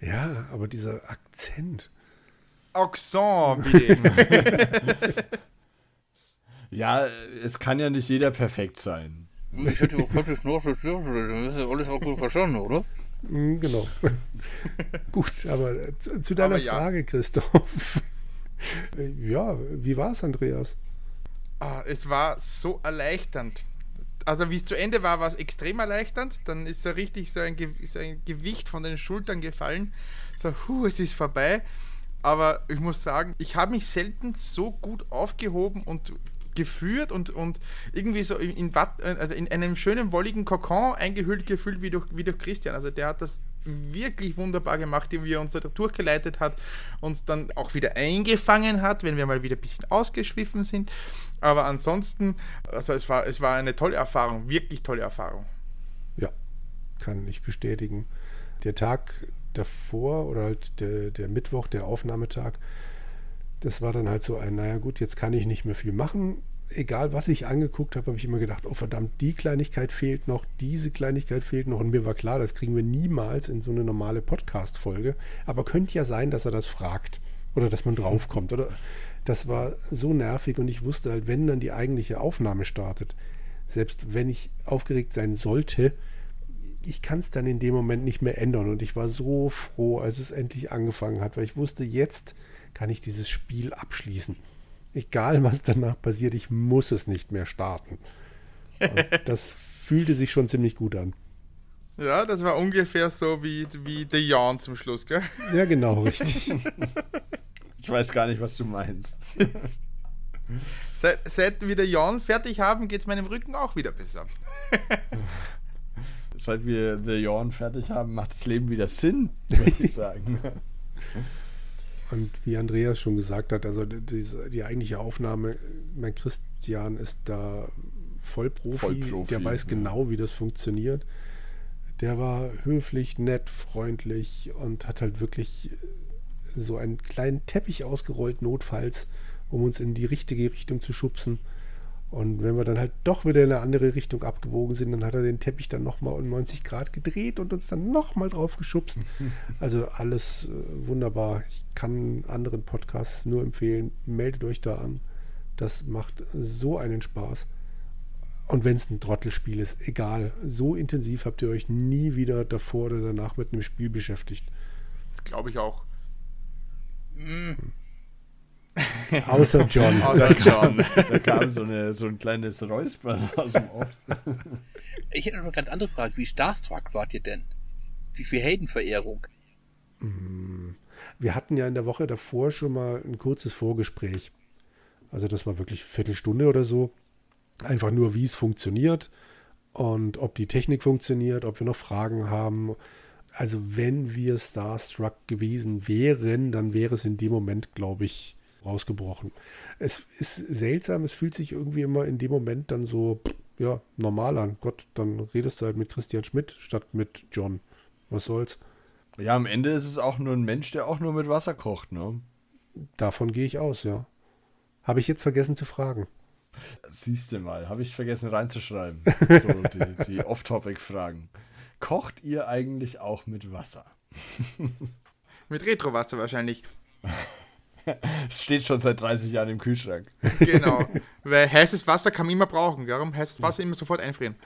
Ja, aber dieser Akzent.
Accent, bitte.
ja, es kann ja nicht jeder perfekt sein. Ich hätte praktisch nur
alles auch gut verstanden, oder? Mm, genau. gut, aber zu, zu deiner ja. Frage, Christoph. ja, wie war es, Andreas?
Ah, es war so erleichternd. Also wie es zu Ende war, war es extrem erleichternd. Dann ist so richtig so ein, so ein Gewicht von den Schultern gefallen. So, hu, es ist vorbei. Aber ich muss sagen, ich habe mich selten so gut aufgehoben und geführt und, und irgendwie so in, Watt, also in einem schönen wolligen Kokon eingehüllt gefühlt wie durch, wie durch Christian. Also der hat das wirklich wunderbar gemacht, wie er uns da durchgeleitet hat, uns dann auch wieder eingefangen hat, wenn wir mal wieder ein bisschen ausgeschwiffen sind. Aber ansonsten, also es war, es war eine tolle Erfahrung, wirklich tolle Erfahrung.
Ja, kann ich bestätigen. Der Tag davor oder halt der, der Mittwoch, der Aufnahmetag, das war dann halt so ein, naja gut, jetzt kann ich nicht mehr viel machen. Egal, was ich angeguckt habe, habe ich immer gedacht, oh verdammt, die Kleinigkeit fehlt noch, diese Kleinigkeit fehlt noch. Und mir war klar, das kriegen wir niemals in so eine normale Podcast-Folge. Aber könnte ja sein, dass er das fragt oder dass man draufkommt. Oder das war so nervig und ich wusste halt, wenn dann die eigentliche Aufnahme startet, selbst wenn ich aufgeregt sein sollte, ich kann es dann in dem Moment nicht mehr ändern. Und ich war so froh, als es endlich angefangen hat, weil ich wusste, jetzt kann ich dieses Spiel abschließen. Egal, was danach passiert, ich muss es nicht mehr starten. Und das fühlte sich schon ziemlich gut an.
Ja, das war ungefähr so wie, wie The Yawn zum Schluss, gell?
Ja, genau, richtig.
ich weiß gar nicht, was du meinst.
seit, seit wir The Yawn fertig haben, geht es meinem Rücken auch wieder besser.
seit wir The Yawn fertig haben, macht das Leben wieder Sinn, würde ich sagen.
Und wie Andreas schon gesagt hat, also die, die eigentliche Aufnahme, mein Christian ist da Vollprofi, Vollprofi der weiß ja. genau, wie das funktioniert. Der war höflich, nett, freundlich und hat halt wirklich so einen kleinen Teppich ausgerollt, notfalls, um uns in die richtige Richtung zu schubsen. Und wenn wir dann halt doch wieder in eine andere Richtung abgebogen sind, dann hat er den Teppich dann nochmal um 90 Grad gedreht und uns dann nochmal drauf geschubst. Also alles äh, wunderbar. Ich kann anderen Podcasts nur empfehlen, meldet euch da an. Das macht so einen Spaß. Und wenn es ein Trottelspiel ist, egal. So intensiv habt ihr euch nie wieder davor oder danach mit einem Spiel beschäftigt.
Das glaube ich auch.
Außer John.
Außer John.
Da kam so, eine, so ein kleines Räuspern aus dem Off.
Ich hätte noch eine ganz andere Frage. Wie starstruck wart ihr denn? Wie viel Heldenverehrung?
Wir hatten ja in der Woche davor schon mal ein kurzes Vorgespräch. Also das war wirklich eine Viertelstunde oder so. Einfach nur, wie es funktioniert und ob die Technik funktioniert, ob wir noch Fragen haben. Also wenn wir Starstruck gewesen wären, dann wäre es in dem Moment, glaube ich, rausgebrochen. Es ist seltsam, es fühlt sich irgendwie immer in dem Moment dann so, ja, normal an. Gott, dann redest du halt mit Christian Schmidt statt mit John. Was soll's?
Ja, am Ende ist es auch nur ein Mensch, der auch nur mit Wasser kocht, ne?
Davon gehe ich aus, ja. Habe ich jetzt vergessen zu fragen.
Siehst du mal, habe ich vergessen reinzuschreiben. So, die, die Off-Topic-Fragen. Kocht ihr eigentlich auch mit Wasser?
Mit Retrowasser wahrscheinlich.
Es steht schon seit 30 Jahren im Kühlschrank.
Genau. Weil heißes Wasser kann man immer brauchen. Darum heißes Wasser immer sofort einfrieren.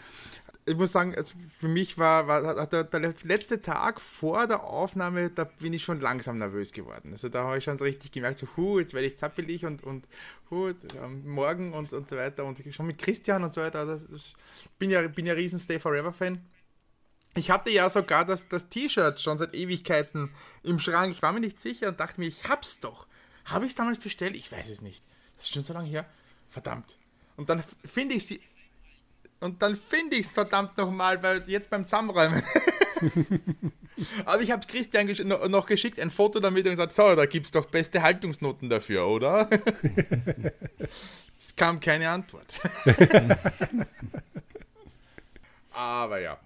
Ich muss sagen, also für mich war, war der, der letzte Tag vor der Aufnahme, da bin ich schon langsam nervös geworden. Also da habe ich schon so richtig gemerkt, so, hu, jetzt werde ich zappelig und, und hu, ähm, morgen und, und so weiter. Und schon mit Christian und so weiter. Das, das, bin ja, bin ja riesen Stay Forever Fan. Ich hatte ja sogar das, das T-Shirt schon seit Ewigkeiten im Schrank. Ich war mir nicht sicher und dachte mir, ich hab's doch. Habe ich es damals bestellt? Ich weiß es nicht. Das ist schon so lange her. Verdammt. Und dann finde ich sie. Und dann finde ich es verdammt nochmal, weil jetzt beim Zusammenräumen. Aber ich habe es Christian gesch noch, noch geschickt, ein Foto damit und gesagt, so, da gibt es doch beste Haltungsnoten dafür, oder? es kam keine Antwort. Aber ja.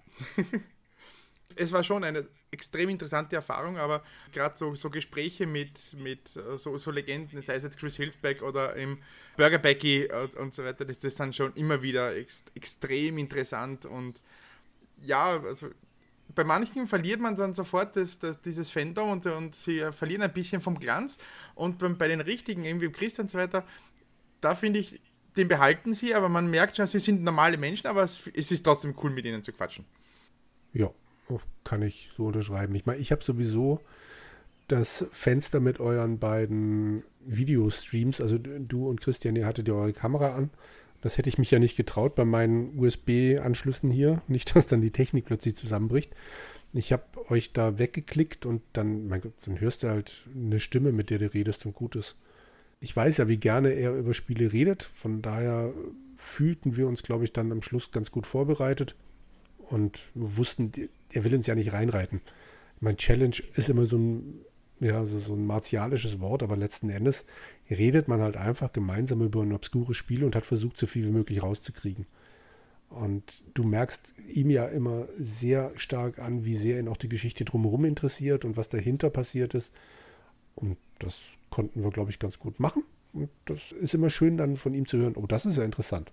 es war schon eine extrem interessante Erfahrung, aber gerade so, so Gespräche mit, mit äh, so, so Legenden, sei es jetzt Chris Hillsback oder im Burger Becky und, und so weiter, das, das ist dann schon immer wieder ex, extrem interessant und ja, also bei manchen verliert man dann sofort das, das, dieses Fandom und, und sie verlieren ein bisschen vom Glanz und bei, bei den richtigen, irgendwie Christian und so weiter, da finde ich, den behalten sie, aber man merkt schon, sie sind normale Menschen, aber es, es ist trotzdem cool, mit ihnen zu quatschen.
Ja, kann ich so unterschreiben. Ich meine, ich habe sowieso das Fenster mit euren beiden Videostreams, also du und Christian, ihr hattet ja eure Kamera an. Das hätte ich mich ja nicht getraut bei meinen USB-Anschlüssen hier. Nicht, dass dann die Technik plötzlich zusammenbricht. Ich habe euch da weggeklickt und dann, mein Gott, dann hörst du halt eine Stimme, mit der du redest und gut ist. Ich weiß ja, wie gerne er über Spiele redet. Von daher fühlten wir uns, glaube ich, dann am Schluss ganz gut vorbereitet und wussten, er will uns ja nicht reinreiten. Mein Challenge ist immer so ein, ja, so, so ein martialisches Wort, aber letzten Endes redet man halt einfach gemeinsam über ein obskures Spiel und hat versucht, so viel wie möglich rauszukriegen. Und du merkst ihm ja immer sehr stark an, wie sehr ihn auch die Geschichte drumherum interessiert und was dahinter passiert ist. Und das konnten wir, glaube ich, ganz gut machen. Und das ist immer schön dann von ihm zu hören, oh, das ist ja interessant.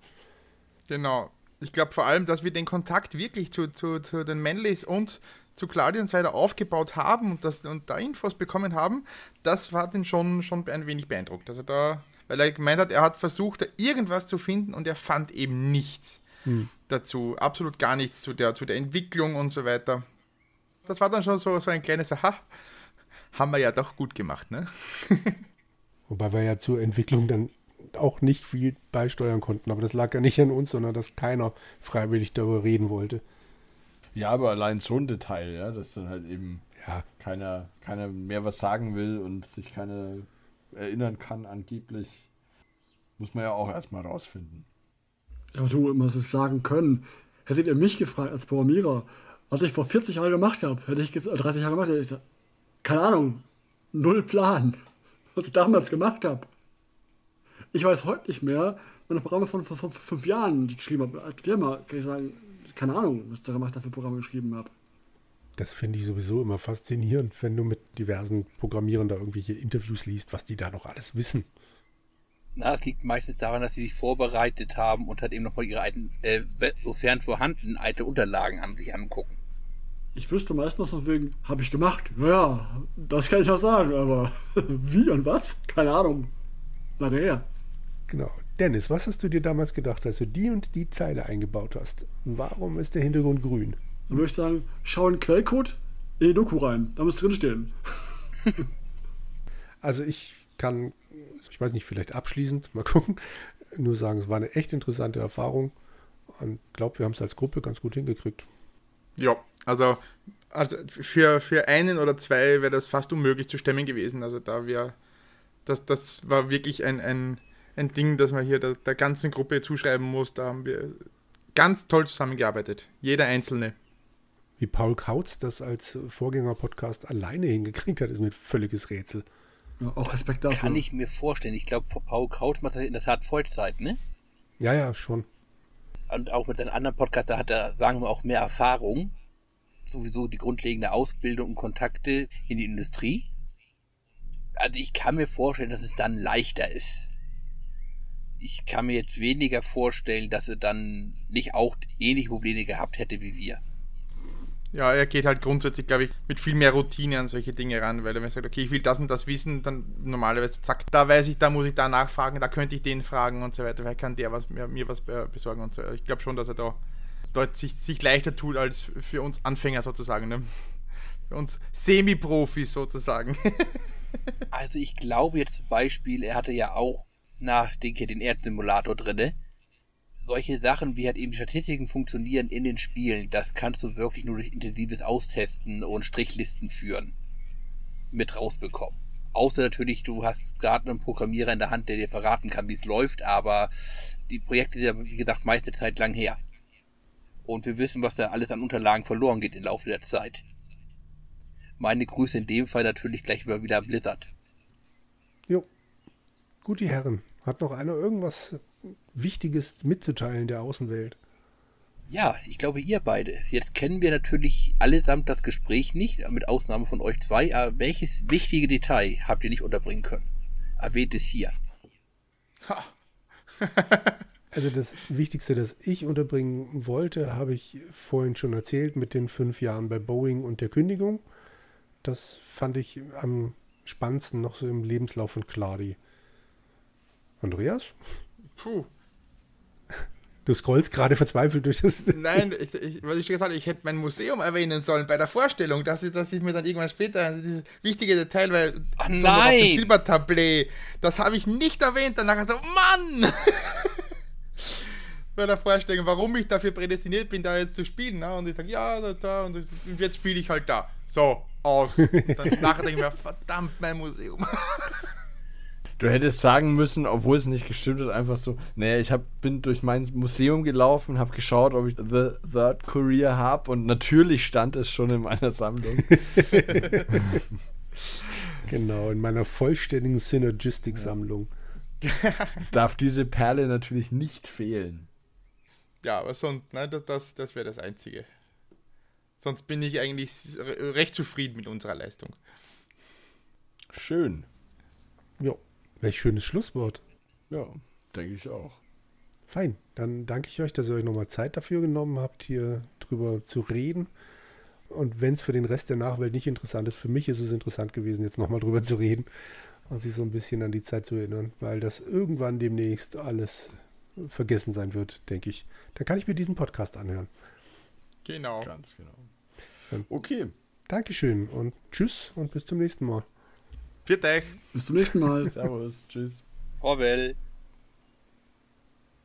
Genau. Ich glaube vor allem, dass wir den Kontakt wirklich zu, zu, zu den Manleys und zu Claudia und so weiter aufgebaut haben und, das, und da Infos bekommen haben, das war den schon, schon ein wenig beeindruckt. Also da, weil er gemeint hat, er hat versucht, da irgendwas zu finden und er fand eben nichts hm. dazu. Absolut gar nichts zu der, zu der Entwicklung und so weiter. Das war dann schon so, so ein kleines Aha, haben wir ja doch gut gemacht, ne?
Wobei wir ja zur Entwicklung dann auch nicht viel beisteuern konnten. Aber das lag ja nicht an uns, sondern dass keiner freiwillig darüber reden wollte.
Ja, aber allein so ein Detail, ja, dass dann halt eben
ja.
keiner, keiner mehr was sagen will und sich keiner erinnern kann, angeblich. Muss man ja auch erstmal rausfinden.
Ja, du, muss es sagen können. Hättet ihr mich gefragt als Programmierer, was ich vor 40 Jahren gemacht habe, hätte ich 30 Jahre gemacht, hätte ich gesagt, keine Ahnung, null Plan, was ich damals gemacht habe. Ich weiß heute nicht mehr, meine Programme von vor fünf Jahren, die ich geschrieben habe, als Firma, kann ich sagen, keine Ahnung, was ich da gemacht habe, für Programme geschrieben habe.
Das finde ich sowieso immer faszinierend, wenn du mit diversen Programmierern da irgendwelche Interviews liest, was die da noch alles wissen.
Na, es liegt meistens daran, dass sie sich vorbereitet haben und halt eben nochmal ihre alten, äh, sofern vorhanden, alte Unterlagen an sich angucken.
Ich wüsste meist noch so wegen, habe ich gemacht. Naja, das kann ich auch sagen, aber wie und was? Keine Ahnung. Lange her.
Genau. Dennis, was hast du dir damals gedacht, als du die und die Zeile eingebaut hast? Warum ist der Hintergrund grün?
Dann würde ich sagen, schau in den Quellcode in die Doku rein. Da muss drinstehen.
also ich kann, ich weiß nicht, vielleicht abschließend, mal gucken, nur sagen, es war eine echt interessante Erfahrung und glaube, wir haben es als Gruppe ganz gut hingekriegt.
Ja, also, also für, für einen oder zwei wäre das fast unmöglich zu stemmen gewesen. Also da wir, das, das war wirklich ein, ein, ein Ding, das man hier der, der ganzen Gruppe zuschreiben muss. Da haben wir ganz toll zusammengearbeitet. Jeder Einzelne.
Wie Paul Kautz das als Vorgänger-Podcast alleine hingekriegt hat, ist mir ein völliges Rätsel.
Ja, auch Respekt dafür.
Kann ich mir vorstellen. Ich glaube, Paul Kautz macht das in der Tat Vollzeit, ne?
Ja, ja, schon.
Und auch mit seinen anderen Podcasts, da hat er, sagen wir, auch mehr Erfahrung. Sowieso die grundlegende Ausbildung und Kontakte in die Industrie. Also ich kann mir vorstellen, dass es dann leichter ist. Ich kann mir jetzt weniger vorstellen, dass er dann nicht auch ähnliche Probleme gehabt hätte wie wir.
Ja, er geht halt grundsätzlich, glaube ich, mit viel mehr Routine an solche Dinge ran, weil er mir sagt, okay, ich will das und das wissen, dann normalerweise, zack, da weiß ich, da muss ich da nachfragen, da könnte ich den fragen und so weiter, vielleicht kann der was, mir, mir was besorgen und so. Ich glaube schon, dass er da dort sich, sich leichter tut als für uns Anfänger sozusagen, ne? Für uns Semi-Profis sozusagen.
also ich glaube jetzt zum Beispiel, er hatte ja auch nach den, den Erdsimulator drinne solche Sachen, wie halt eben die Statistiken funktionieren in den Spielen, das kannst du wirklich nur durch intensives Austesten und Strichlisten führen mit rausbekommen. Außer natürlich, du hast gerade einen Programmierer in der Hand, der dir verraten kann, wie es läuft, aber die Projekte sind, wie gesagt, meiste Zeit lang her. Und wir wissen, was da alles an Unterlagen verloren geht im Laufe der Zeit. Meine Grüße in dem Fall natürlich gleich wieder Blizzard.
Jo. Gut, die Herren. Hat noch einer irgendwas Wichtiges mitzuteilen der Außenwelt?
Ja, ich glaube ihr beide. Jetzt kennen wir natürlich allesamt das Gespräch nicht, mit Ausnahme von euch zwei. Aber welches wichtige Detail habt ihr nicht unterbringen können? Erwähnt es hier.
also das Wichtigste, das ich unterbringen wollte, habe ich vorhin schon erzählt mit den fünf Jahren bei Boeing und der Kündigung. Das fand ich am spannendsten noch so im Lebenslauf von Cladi. Andreas?
Puh.
Du scrollst gerade verzweifelt durch das.
Nein, ich, ich, was ich schon gesagt habe, ich hätte mein Museum erwähnen sollen bei der Vorstellung, dass ich, dass ich mir dann irgendwann später dieses wichtige Detail, weil
Ach, so nein. auf dem
Silbertablett, das habe ich nicht erwähnt. Danach so, Mann! bei der Vorstellung, warum ich dafür prädestiniert bin, da jetzt zu spielen. Ne? Und ich sage, ja, da, da, und jetzt spiele ich halt da. So, aus. Und dann nachher denke ich mir, verdammt, mein Museum.
Du hättest sagen müssen, obwohl es nicht gestimmt hat, einfach so, naja, ich hab, bin durch mein Museum gelaufen, habe geschaut, ob ich The Third Courier habe und natürlich stand es schon in meiner Sammlung.
genau, in meiner vollständigen Synergistic-Sammlung.
Darf diese Perle natürlich nicht fehlen.
Ja, aber sonst, nein, das, das wäre das Einzige. Sonst bin ich eigentlich recht zufrieden mit unserer Leistung.
Schön.
Ja. Welch schönes Schlusswort.
Ja, denke ich auch.
Fein, dann danke ich euch, dass ihr euch nochmal Zeit dafür genommen habt, hier drüber zu reden. Und wenn es für den Rest der Nachwelt nicht interessant ist, für mich ist es interessant gewesen, jetzt nochmal drüber zu reden und sich so ein bisschen an die Zeit zu erinnern, weil das irgendwann demnächst alles vergessen sein wird, denke ich. Dann kann ich mir diesen Podcast anhören.
Genau.
Ganz genau. Okay.
Dankeschön und tschüss und bis zum nächsten Mal.
Viert euch.
Bis zum nächsten Mal.
Servus. Tschüss.
Vorwell.